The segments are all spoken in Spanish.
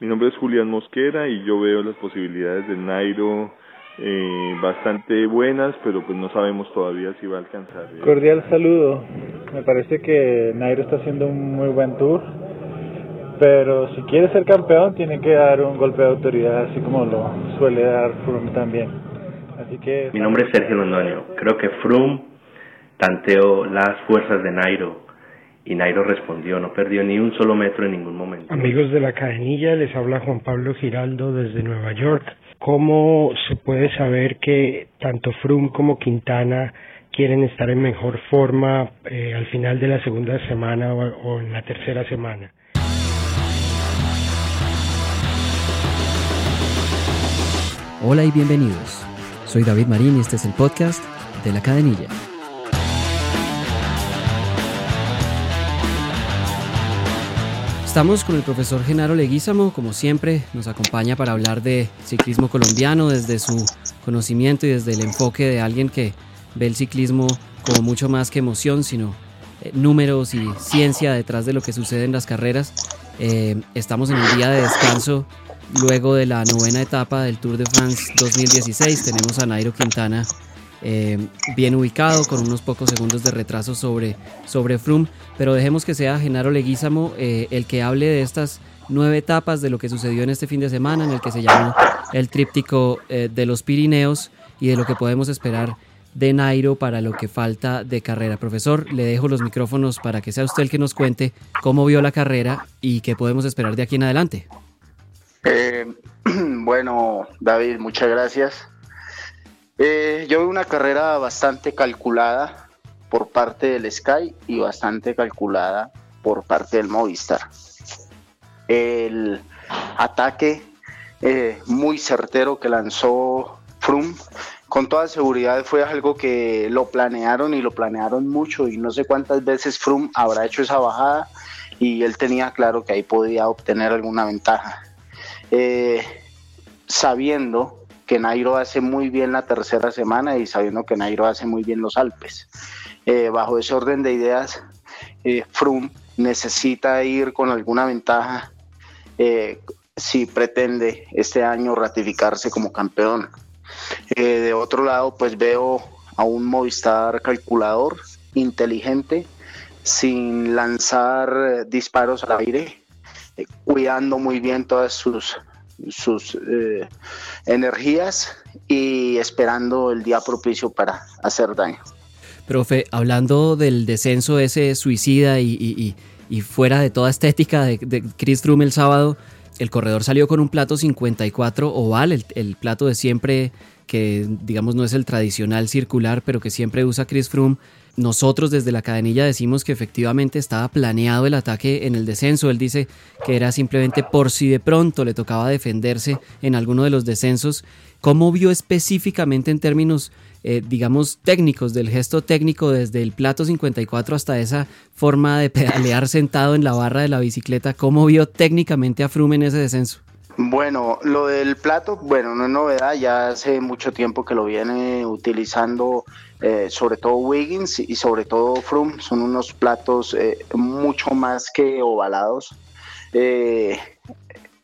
Mi nombre es Julián Mosquera y yo veo las posibilidades de Nairo eh, bastante buenas, pero pues no sabemos todavía si va a alcanzar. Cordial saludo. Me parece que Nairo está haciendo un muy buen tour, pero si quiere ser campeón tiene que dar un golpe de autoridad, así como lo suele dar Froome también. Así que. Mi nombre es Sergio Londoño. Creo que Froome tanteó las fuerzas de Nairo y Nairo respondió, no perdió ni un solo metro en ningún momento. Amigos de la cadenilla, les habla Juan Pablo Giraldo desde Nueva York. ¿Cómo se puede saber que tanto Froome como Quintana quieren estar en mejor forma eh, al final de la segunda semana o, o en la tercera semana? Hola y bienvenidos. Soy David Marín y este es el podcast de la cadenilla. Estamos con el profesor Genaro Leguízamo, como siempre, nos acompaña para hablar de ciclismo colombiano desde su conocimiento y desde el enfoque de alguien que ve el ciclismo como mucho más que emoción, sino eh, números y ciencia detrás de lo que sucede en las carreras. Eh, estamos en un día de descanso luego de la novena etapa del Tour de France 2016. Tenemos a Nairo Quintana eh, bien ubicado, con unos pocos segundos de retraso sobre, sobre Froome, pero dejemos que sea Genaro Leguízamo eh, el que hable de estas nueve etapas de lo que sucedió en este fin de semana, en el que se llamó el tríptico eh, de los Pirineos y de lo que podemos esperar de Nairo para lo que falta de carrera. Profesor, le dejo los micrófonos para que sea usted el que nos cuente cómo vio la carrera y qué podemos esperar de aquí en adelante. bueno, David, muchas gracias. Eh, yo veo una carrera bastante calculada por parte del Sky y bastante calculada por parte del Movistar. El ataque eh, muy certero que lanzó Froome con toda seguridad fue algo que lo planearon y lo planearon mucho y no sé cuántas veces Froome habrá hecho esa bajada y él tenía claro que ahí podía obtener alguna ventaja. Eh, sabiendo que Nairo hace muy bien la tercera semana y sabiendo que Nairo hace muy bien los Alpes. Eh, bajo ese orden de ideas, eh, Froome necesita ir con alguna ventaja eh, si pretende este año ratificarse como campeón. Eh, de otro lado, pues veo a un Movistar calculador, inteligente, sin lanzar disparos al aire, cuidando muy bien todas sus sus eh, energías y esperando el día propicio para hacer daño. Profe, hablando del descenso ese suicida y, fuera de toda estética de, de, Chris Froome el sábado, el corredor salió con un plato 54 oval, el, el, plato de siempre que digamos no es el tradicional circular, pero que siempre usa Chris Froome. Nosotros desde la cadenilla decimos que efectivamente estaba planeado el ataque en el descenso. Él dice que era simplemente por si de pronto le tocaba defenderse en alguno de los descensos. ¿Cómo vio específicamente en términos, eh, digamos, técnicos, del gesto técnico desde el plato 54 hasta esa forma de pedalear sentado en la barra de la bicicleta? ¿Cómo vio técnicamente a Froome en ese descenso? Bueno, lo del plato, bueno, no es novedad, ya hace mucho tiempo que lo viene utilizando, eh, sobre todo Wiggins y sobre todo Froome, son unos platos eh, mucho más que ovalados. Eh,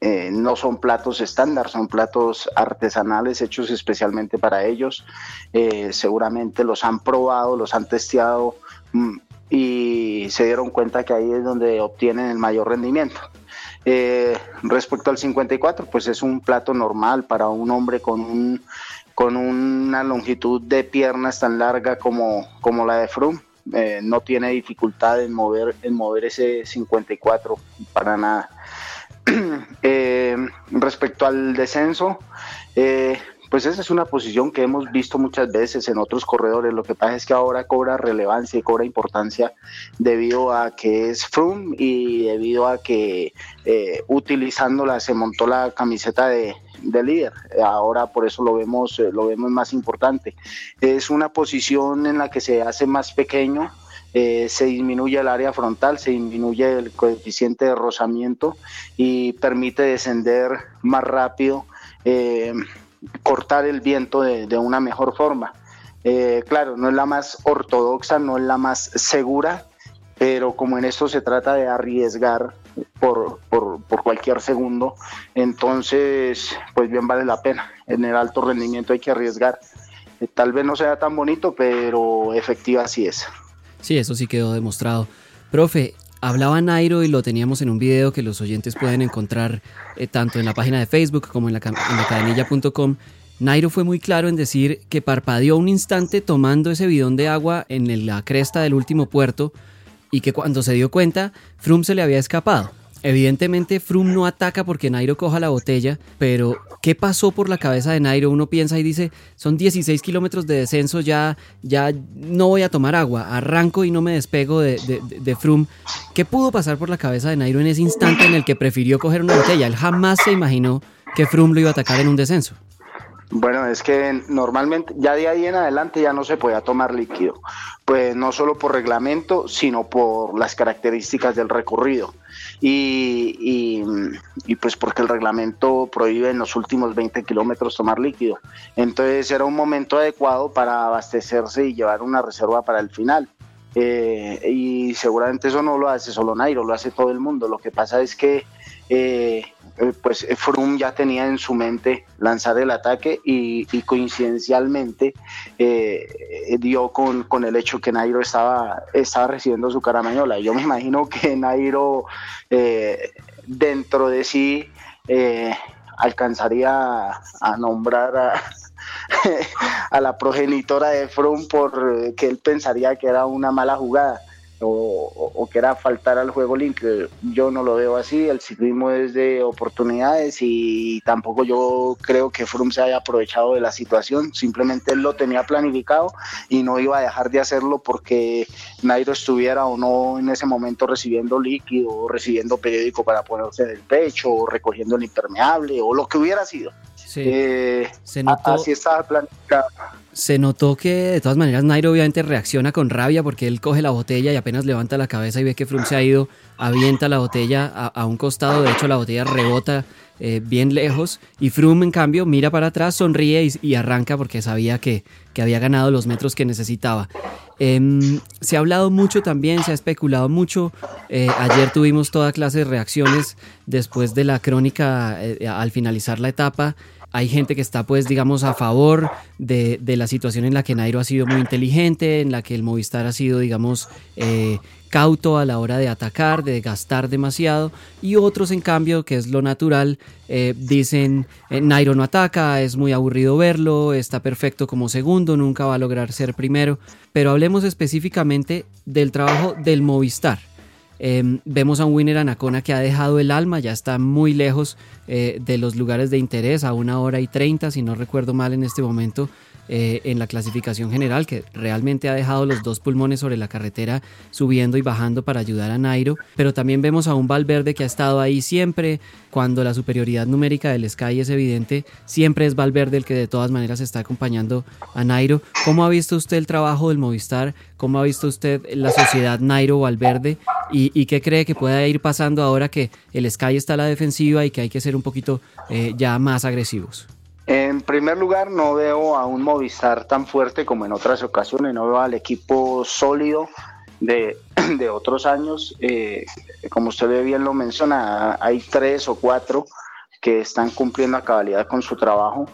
eh, no son platos estándar, son platos artesanales hechos especialmente para ellos. Eh, seguramente los han probado, los han testeado mmm, y se dieron cuenta que ahí es donde obtienen el mayor rendimiento. Eh, respecto al 54, pues es un plato normal para un hombre con, un, con una longitud de piernas tan larga como, como la de Froome. Eh, no tiene dificultad en mover, en mover ese 54 para nada. eh, respecto al descenso, eh, pues esa es una posición que hemos visto muchas veces en otros corredores. Lo que pasa es que ahora cobra relevancia y cobra importancia debido a que es Froome y debido a que eh, utilizándola se montó la camiseta de, de, líder. Ahora por eso lo vemos, eh, lo vemos más importante. Es una posición en la que se hace más pequeño. Eh, se disminuye el área frontal, se disminuye el coeficiente de rozamiento y permite descender más rápido cortar el viento de, de una mejor forma. Eh, claro, no es la más ortodoxa, no es la más segura, pero como en esto se trata de arriesgar, por, por, por, cualquier segundo. Entonces, pues bien vale la pena. En el alto rendimiento hay que arriesgar. Eh, tal vez no sea tan bonito, pero efectiva sí es. Sí, eso sí quedó demostrado. Profe, hablaba Nairo y lo teníamos en un video que los oyentes pueden encontrar eh, tanto en la página de Facebook como en la, en la cadenilla.com. Nairo fue muy claro en decir que parpadeó un instante tomando ese bidón de agua en la cresta del último puerto y que cuando se dio cuenta, Froome se le había escapado. Evidentemente Froome no ataca porque Nairo coja la botella, pero ¿qué pasó por la cabeza de Nairo? Uno piensa y dice, son 16 kilómetros de descenso, ya, ya no voy a tomar agua, arranco y no me despego de, de, de, Froome. ¿Qué pudo pasar por la cabeza de Nairo en ese instante en el que prefirió coger una botella? Él jamás se imaginó que Froome lo iba a atacar en un descenso. Bueno, es que normalmente ya de ahí en adelante ya no se podía tomar líquido, pues no solo por reglamento, sino por las características del recorrido. Y, y, pues porque el reglamento prohíbe en los últimos 20 kilómetros tomar líquido. Entonces era un momento adecuado para abastecerse y llevar una reserva para el final. Eh, y seguramente eso no lo hace solo Nairo, lo hace todo el mundo. Lo que pasa es que eh, eh, pues eh, Froome ya tenía en su mente lanzar el ataque y, coincidencialmente dio con, el hecho que Nairo estaba, estaba recibiendo su caramañola. Yo me imagino que Nairo dentro de sí alcanzaría a, nombrar a, la progenitora de Froome por que él pensaría que era una mala jugada o, o, que era faltar al juego limpio. Yo no lo veo así, el ciclismo es de oportunidades y tampoco yo creo que Froome se haya aprovechado de la situación, simplemente él lo tenía planificado y no iba a dejar de hacerlo porque Nairo estuviera o no en ese momento recibiendo líquido o recibiendo periódico para ponerse en el pecho o recogiendo el impermeable o lo que hubiera sido. Eh, se notó, así estaba planificado. Se notó que de todas maneras Nairo obviamente reacciona con rabia porque él coge la botella y apenas levanta la cabeza y ve que Froome se ha ido, avienta la botella a, un costado, de hecho la botella rebota eh, bien lejos y Froome en cambio mira para atrás, sonríe y, arranca porque sabía que, que, había ganado los metros que necesitaba. Em, se ha hablado mucho también, se ha especulado mucho. Eh, ayer tuvimos toda clase de reacciones después de la crónica al finalizar la etapa. Hay gente que está, pues, digamos, a favor de, la situación en la que Nairo ha sido muy inteligente, en la que el Movistar ha sido, digamos, eh, cauto a la hora de atacar, de gastar demasiado, y otros, en cambio, que es lo natural, eh, dicen, eh, Nairo no ataca, es muy aburrido verlo, está perfecto como segundo, nunca va a lograr ser primero, pero hablemos específicamente del trabajo del Movistar. Em, vemos a un Winner Anacona que ha dejado el alma, ya está muy lejos eh, de los lugares de interés, a una hora y treinta, si no recuerdo mal en este momento, eh, en la clasificación general, que realmente ha dejado los dos pulmones sobre la carretera subiendo y bajando para ayudar a Nairo. Pero también vemos a un Valverde que ha estado ahí siempre, cuando la superioridad numérica del Sky es evidente, siempre es Valverde el que de todas maneras está acompañando a Nairo. ¿Cómo ha visto usted el trabajo del Movistar? ¿Cómo ha visto usted la sociedad Nairo-Valverde? ¿Y, qué cree que pueda ir pasando ahora que el Sky está a la defensiva y que hay que ser un poquito eh, ya más agresivos? En primer lugar, no veo a un Movistar tan fuerte como en otras ocasiones, no veo al equipo sólido de, otros años. Eh, como usted bien lo menciona, hay tres o cuatro que están cumpliendo a cabalidad con su trabajo.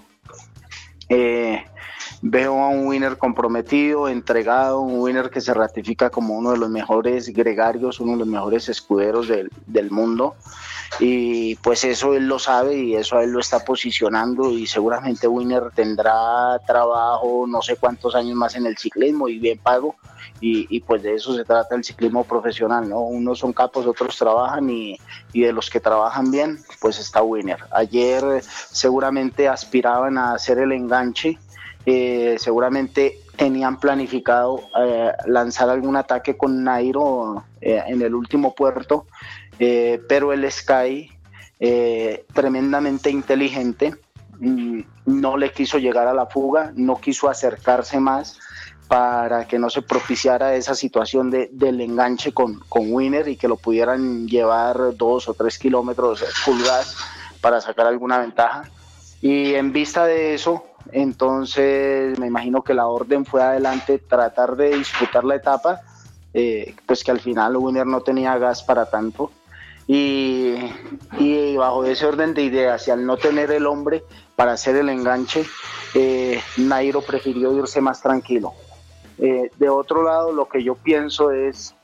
Eh, veo a un winner comprometido, entregado, un winner que se ratifica como uno de los mejores gregarios, uno de los mejores escuderos del, del mundo y pues eso él lo sabe y eso él lo está posicionando y seguramente Winner tendrá trabajo no sé cuántos años más en el ciclismo y bien pago y, pues de eso se trata el ciclismo profesional, ¿no? Unos son capos, otros trabajan y, de los que trabajan bien, pues está Winner. Ayer seguramente aspiraban a hacer el enganche, eh, seguramente tenían planificado eh, lanzar algún ataque con Nairo eh, en el último puerto, eh, pero el Sky, tremendamente inteligente, mm, no le quiso llegar a la fuga, no quiso acercarse más para que no se propiciara esa situación de, del enganche con, con Winner y que lo pudieran llevar dos o tres kilómetros pulgadas para sacar alguna ventaja. Y en vista de eso, entonces me imagino que la orden fue adelante tratar de disputar la etapa, eh, pues que al final Winner no tenía gas para tanto Y, y, bajo ese orden de ideas y al no tener el hombre para hacer el enganche, eh, Nairo prefirió irse más tranquilo. Eh, de otro lado, lo que yo pienso es,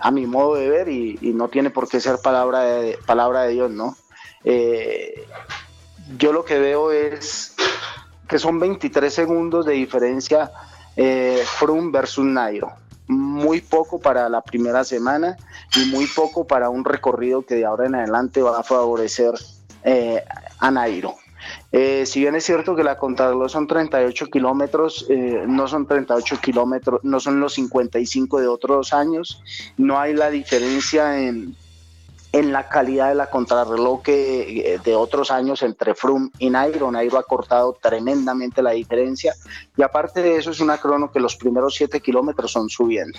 a mi modo de ver, y, no tiene por qué ser palabra de, palabra de Dios, ¿no? yo lo que veo es que son 23 segundos de diferencia Froome versus Nairo muy poco para la primera semana y muy poco para un recorrido que de ahora en adelante va a favorecer eh, a Nairo. Eh, si bien es cierto que la contrarreloj son 38 kilómetros, eh, no son 38 kilómetros, no son los 55 de otros años, no hay la diferencia en, en la calidad de la contrarreloj que, eh, de otros años entre Froome y Nairo. Nairo ha cortado tremendamente la diferencia y aparte de eso es una crono que los primeros 7 kilómetros son subiendo.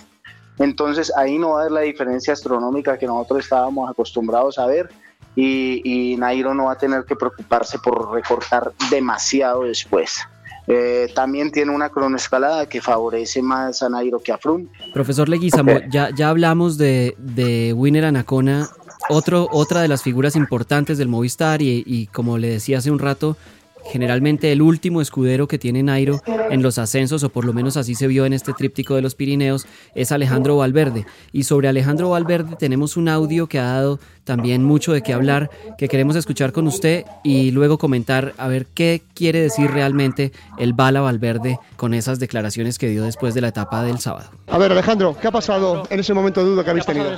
Entonces ahí no va a haber la diferencia astronómica que nosotros estábamos acostumbrados a ver y, Nairo no va a tener que preocuparse por recortar demasiado después. Eh, también tiene una cronoescalada que favorece más a Nairo que a Froome. Profesor Leguizamo, ya, ya hablamos de, de Winner Anacona otro, otra de las figuras importantes del Movistar y, y, como le decía hace un rato, generalmente el último escudero que tiene Nairo en los ascensos, o por lo menos así se vio en este tríptico de los Pirineos, es Alejandro Valverde. Y sobre Alejandro Valverde tenemos un audio que ha dado también mucho de qué hablar, que queremos escuchar con usted y luego comentar a ver qué quiere decir realmente el Bala Valverde con esas declaraciones que dio después de la etapa del sábado. A ver, Alejandro, ¿qué ha pasado en ese momento de duda que habéis tenido?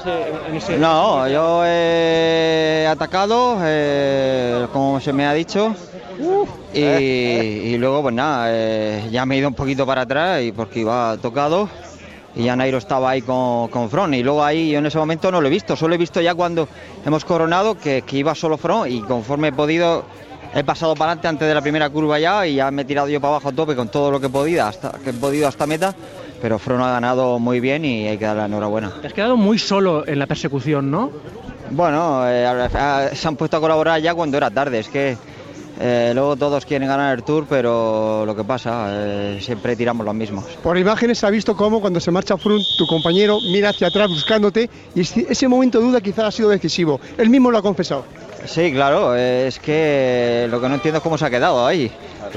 No, yo he atacado, eh, como se me ha dicho, y, luego, pues nada, eh, ya me he ido un poquito para atrás y porque iba tocado y ya Nairo estaba ahí con, con Front. Y luego ahí yo en ese momento no lo he visto, solo he visto ya cuando hemos coronado que, iba solo Front y conforme he podido he pasado para adelante antes de la primera curva ya y ya me he tirado yo para abajo a tope con todo lo que he podido hasta, que he podido hasta meta. Pero Front ha ganado muy bien y hay que darle la enhorabuena. Te has quedado muy solo en la persecución, ¿no? Bueno, eh, se han puesto a colaborar ya cuando era tarde. Es que eh, luego todos quieren ganar el Tour, pero lo que pasa, eh, siempre tiramos los mismos. Por imágenes se ha visto cómo cuando se marcha Front, tu compañero mira hacia atrás buscándote y ese momento de duda quizás ha sido decisivo. Él mismo lo ha confesado. Sí, claro, es que lo que no entiendo es cómo se ha quedado ahí,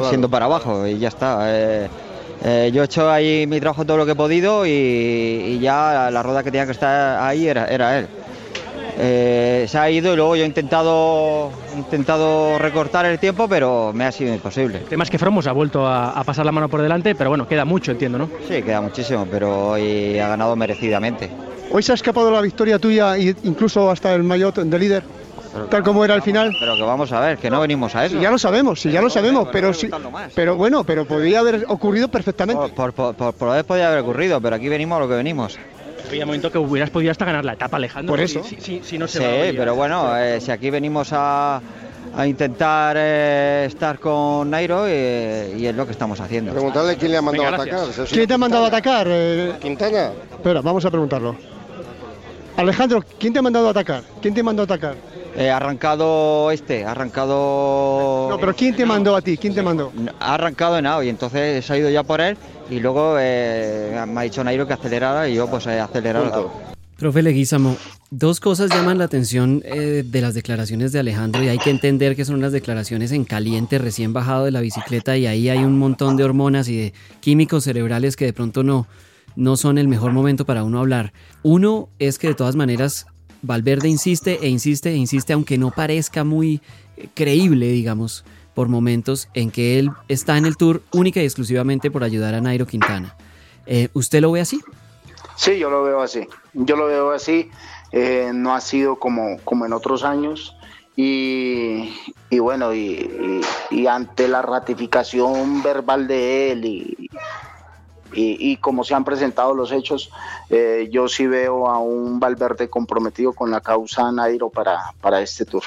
siendo para abajo y ya está. Eh, yo he hecho ahí mi trabajo todo lo que he podido y, ya la rueda que tenía que estar ahí era, era él. Eh, se ha ido y luego yo he intentado, intentado recortar el tiempo, pero me ha sido imposible. El tema es que Fromos ha vuelto a, pasar la mano por delante, pero bueno, queda mucho, entiendo, ¿no? Sí, queda muchísimo, pero hoy ha ganado merecidamente. ¿Hoy se ha escapado la victoria tuya e incluso hasta el maillot de líder? tal como era el final. Pero que vamos a ver, que no venimos a eso. ya lo sabemos, sí, ya lo sabemos, pero sí, pero bueno, pero podría haber ocurrido perfectamente. Por, por, por, por, podría haber ocurrido, pero aquí venimos a lo que venimos. Había momento que hubieras podido hasta ganar la etapa, Alejandro. Por eso. Si, no se sí, pero bueno, eh, si aquí venimos a, intentar eh, estar con Nairo eh, y es lo que estamos haciendo. Preguntarle quién le ha mandado a atacar. ¿Quién te ha mandado a atacar? Quintana. Espera, vamos a preguntarlo. Alejandro, ¿quién te ha mandado a atacar? ¿Quién te mandó a atacar? Ha arrancado este, ha arrancado... No, pero ¿quién te mandó a ti? ¿Quién te mandó? Ha arrancado en y entonces ha ido ya por él y luego eh, me ha dicho Nairo que acelerara y yo pues he acelerado. Profe Leguizamo, dos cosas llaman la atención eh, de las declaraciones de Alejandro y hay que entender que son unas declaraciones en caliente, recién bajado de la bicicleta y ahí hay un montón de hormonas y de químicos cerebrales que de pronto no, no son el mejor momento para uno hablar. Uno es que de todas maneras Valverde insiste e insiste e insiste aunque no parezca muy creíble, digamos, por momentos en que él está en el tour única y exclusivamente por ayudar a Nairo Quintana. Eh, ¿Usted lo ve así? Sí, yo lo veo así. Yo lo veo así. Eh, no ha sido como, como en otros años. Y, bueno, y, ante la ratificación verbal de él y, y, como se han presentado los hechos, eh, yo sí veo a un Valverde comprometido con la causa Nairo para, para este tour.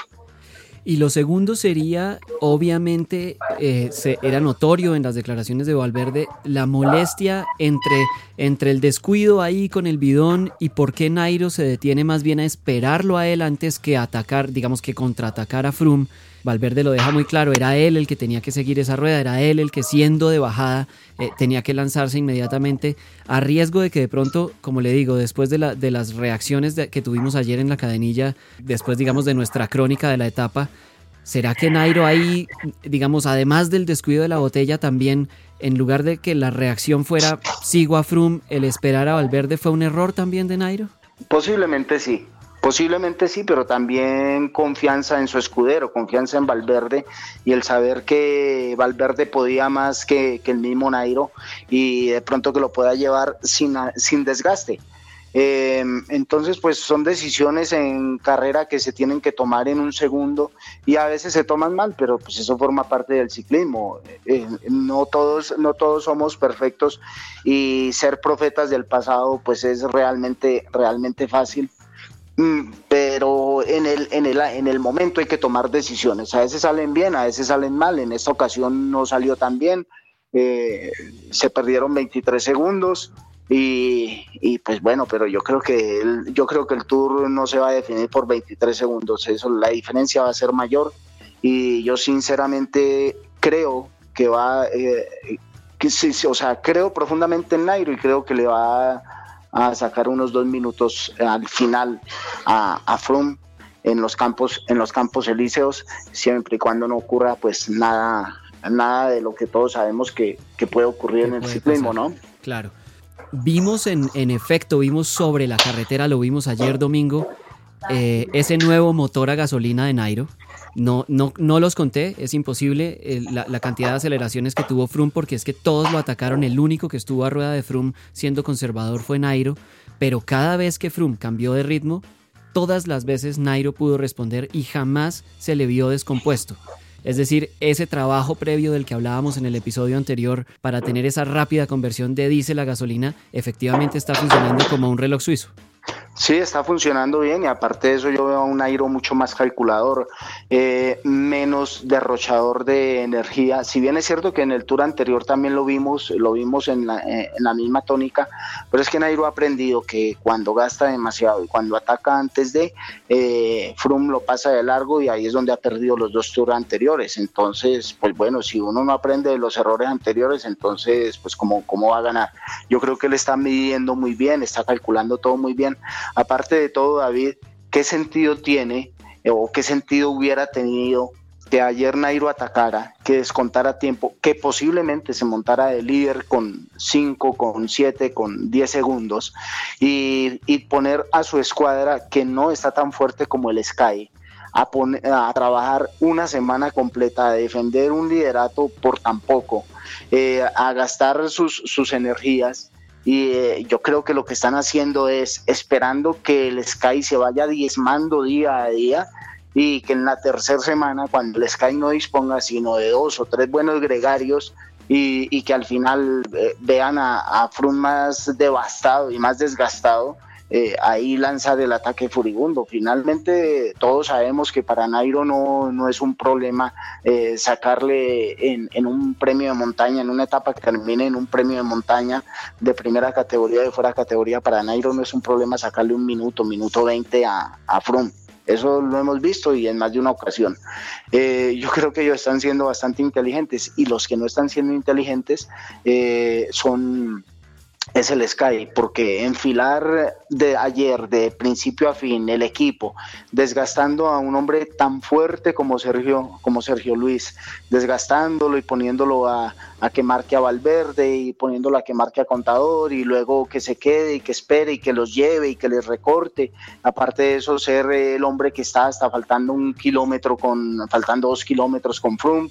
Y lo segundo sería, obviamente, eh, se, era notorio en las declaraciones de Valverde la molestia entre, entre el descuido ahí con el bidón y por qué Nairo se detiene más bien a esperarlo a él antes que atacar, digamos que contraatacar a Froome. Valverde lo deja muy claro, era él el que tenía que seguir esa rueda, era él el que siendo de bajada eh, tenía que lanzarse inmediatamente a riesgo de que de pronto, como le digo, después de, la, de las reacciones que tuvimos ayer en la cadenilla, después digamos de nuestra crónica de la etapa, ¿será que Nairo ahí, digamos, además del descuido de la botella, también en lugar de que la reacción fuera sigo a el esperar a Valverde fue un error también de Nairo? Posiblemente sí, Posiblemente sí, pero también confianza en su escudero, confianza en Valverde y el saber que Valverde podía más que, el mismo Nairo y de pronto que lo pueda llevar sin, sin desgaste. Eh, entonces, pues son decisiones en carrera que se tienen que tomar en un segundo y a veces se toman mal, pero pues eso forma parte del ciclismo. Eh, no todos, no todos somos perfectos y ser profetas del pasado, pues es realmente, realmente fácil. Mm, pero en el, en, el, en el momento hay que tomar decisiones. A veces salen bien, a veces salen mal. En esta ocasión no salió tan bien. Eh, se perdieron 23 segundos y, y, pues bueno, pero yo creo que el, yo creo que el Tour no se va a definir por 23 segundos. Eso, la diferencia va a ser mayor y yo sinceramente creo que va, eh, que sí, o sea, creo profundamente en Nairo y creo que le va a sacar unos dos minutos al final a, a Froome en los campos en los campos elíseos siempre y cuando no ocurra pues nada nada de lo que todos sabemos que, puede ocurrir en el ciclismo no claro. Vimos en, en efecto vimos sobre la carretera lo vimos ayer domingo eh, ese nuevo motor a gasolina de Nairo no, no, no los conté, es imposible la, cantidad de aceleraciones que tuvo Froome porque es que todos lo atacaron. El único que estuvo a rueda de Froome siendo conservador fue Nairo, pero cada vez que Froome cambió de ritmo, todas las veces Nairo pudo responder y jamás se le vio descompuesto. Es decir, ese trabajo previo del que hablábamos en el episodio anterior para tener esa rápida conversión de diésel a gasolina efectivamente está funcionando como un reloj suizo. Sí, está funcionando bien y aparte de eso yo veo a un Nairo mucho más calculador, eh, menos derrochador de energía. Si bien es cierto que en el tour anterior también lo vimos, lo vimos en la, eh, en la misma tónica, pero es que Nairo ha aprendido que cuando gasta demasiado y cuando ataca antes de, eh, Froome lo pasa de largo y ahí es donde ha perdido los dos tours anteriores. Entonces, pues bueno, si uno no aprende de los errores anteriores, entonces, pues cómo, cómo va a ganar. Yo creo que él está midiendo muy bien, está calculando todo muy bien Aparte de todo, David, ¿qué sentido tiene eh, o qué sentido hubiera tenido que ayer Nairo atacara, que descontara tiempo, que posiblemente se montara de líder con 5, con 7, con 10 segundos y, poner a su escuadra que no está tan fuerte como el Sky a, a trabajar una semana completa, a defender un liderato por tan poco, eh, a gastar sus energías y eh, yo creo que lo que están haciendo es esperando que el Sky se vaya diezmando día a día y que en la tercera semana, cuando el Sky no disponga sino de dos o tres buenos gregarios y, que al final eh, vean a, a más devastado y más desgastado, eh, ahí lanzar el ataque furibundo. Finalmente, todos sabemos que para Nairo no, no es un problema eh, sacarle en, en, un premio de montaña, en una etapa que termine en un premio de montaña de primera categoría, de fuera categoría. Para Nairo no es un problema sacarle un minuto, minuto 20 a, a Froome. Eso lo hemos visto y en más de una ocasión. Eh, yo creo que ellos están siendo bastante inteligentes y los que no están siendo inteligentes son es el Sky, porque enfilar de ayer, de principio a fin, el equipo, desgastando a un hombre tan fuerte como Sergio, como Sergio Luis, desgastándolo y poniéndolo a, que marque a Valverde y poniéndolo a que marque a Contador y luego que se quede y que espere y que los lleve y que les recorte. Aparte de eso, ser el hombre que está hasta faltando un kilómetro con, faltando dos kilómetros con Froome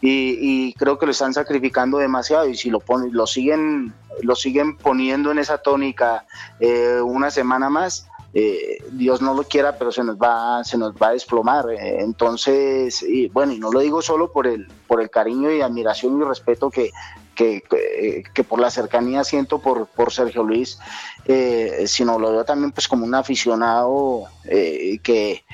y, creo que lo están sacrificando demasiado y si lo ponen, lo siguen, lo siguen poniendo en esa tónica eh, una semana más, eh, Dios no lo quiera, pero se nos va, se nos va a desplomar. Eh, entonces, y bueno, y no lo digo solo por el, por el cariño y admiración y respeto que, que, que, por la cercanía siento por, por Sergio Luis, eh, sino lo veo también pues como un aficionado eh, que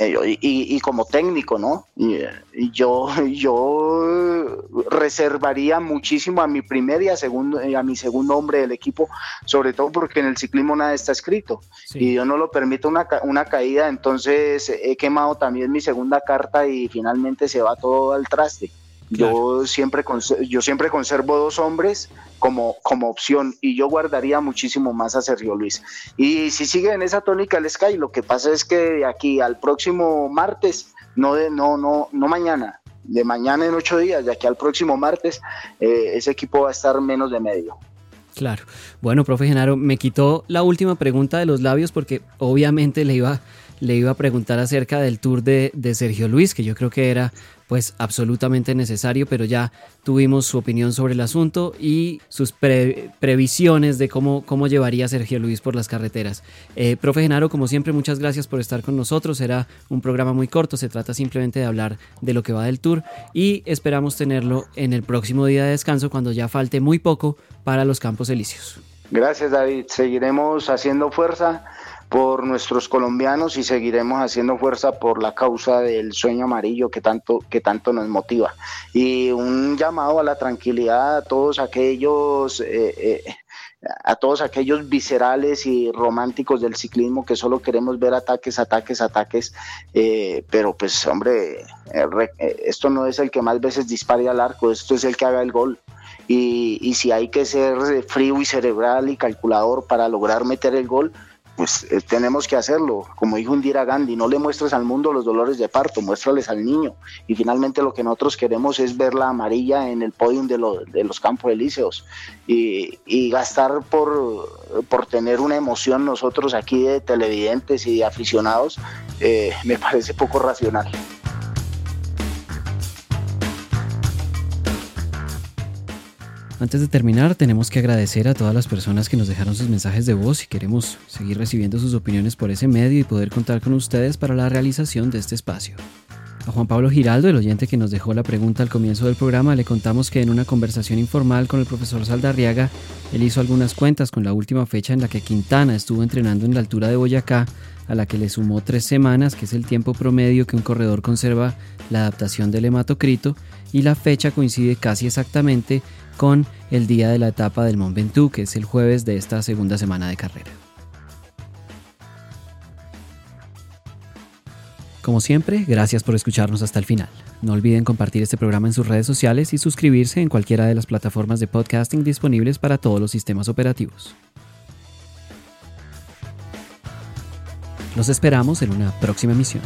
y, y, como técnico, ¿no? Y, yo, yo reservaría muchísimo a mi primer y a, segundo, a mi segundo hombre del equipo, sobre todo porque en el ciclismo nada está escrito y Dios no lo permite una, una caída, entonces he quemado también mi segunda carta y finalmente se va todo al traste. Yo, siempre, yo siempre conservo dos hombres como, como opción y yo guardaría muchísimo más a Sergio Luis. Y si sigue en esa tónica el Sky, lo que pasa es que de aquí al próximo martes, no, de, no, no, no mañana, de mañana en ocho días, de aquí al próximo martes, eh, ese equipo va a estar menos de medio. Claro. Bueno, profe Genaro, me quitó la última pregunta de los labios porque obviamente le iba, le iba a preguntar acerca del tour de, Sergio Luis, que yo creo que era pues absolutamente necesario, pero ya tuvimos su opinión sobre el asunto y sus previsiones de cómo, cómo llevaría Sergio Luis por las carreteras. Eh, profe Genaro, como siempre, muchas gracias por estar con nosotros. Era un programa muy corto, se trata simplemente de hablar de lo que va del tour y esperamos tenerlo en el próximo día de descanso cuando ya falte muy poco para los Campos Elíseos. Gracias David, seguiremos haciendo fuerza por nuestros colombianos y seguiremos haciendo fuerza por la causa del sueño amarillo que tanto, que tanto nos motiva. Y un llamado a la tranquilidad a todos aquellos... Eh, eh, a todos aquellos viscerales y románticos del ciclismo que solo queremos ver ataques, ataques, ataques, eh, pero pues hombre, esto no es el que más veces dispare al arco, esto es el que haga el gol. Y, y si hay que ser frío y cerebral y calculador para lograr meter el gol, pues eh, tenemos que hacerlo. Como dijo Indira Gandhi, no le muestres al mundo los dolores de parto, muéstrales al niño. Y finalmente lo que nosotros queremos es ver la amarilla en el podium de, de los campos elíseos y, y gastar por, por, tener una emoción nosotros aquí de televidentes y de aficionados, eh, me parece poco racional. Antes de terminar, tenemos que agradecer a todas las personas que nos dejaron sus mensajes de voz y queremos seguir recibiendo sus opiniones por ese medio y poder contar con ustedes para la realización de este espacio. A Juan Pablo Giraldo, el oyente que nos dejó la pregunta al comienzo del programa, le contamos que en una conversación informal con el profesor Saldarriaga, él hizo algunas cuentas con la última fecha en la que Quintana estuvo entrenando en la altura de Boyacá, a la que le sumó tres semanas, que es el tiempo promedio que un corredor conserva la adaptación del hematocrito, y la fecha coincide casi exactamente con el día de la etapa del Mont Ventoux, que es el jueves de esta segunda semana de carrera. Como siempre, gracias por escucharnos hasta el final. No olviden compartir este programa en sus redes sociales y suscribirse en cualquiera de las plataformas de podcasting disponibles para todos los sistemas operativos. Los esperamos en una próxima emisión.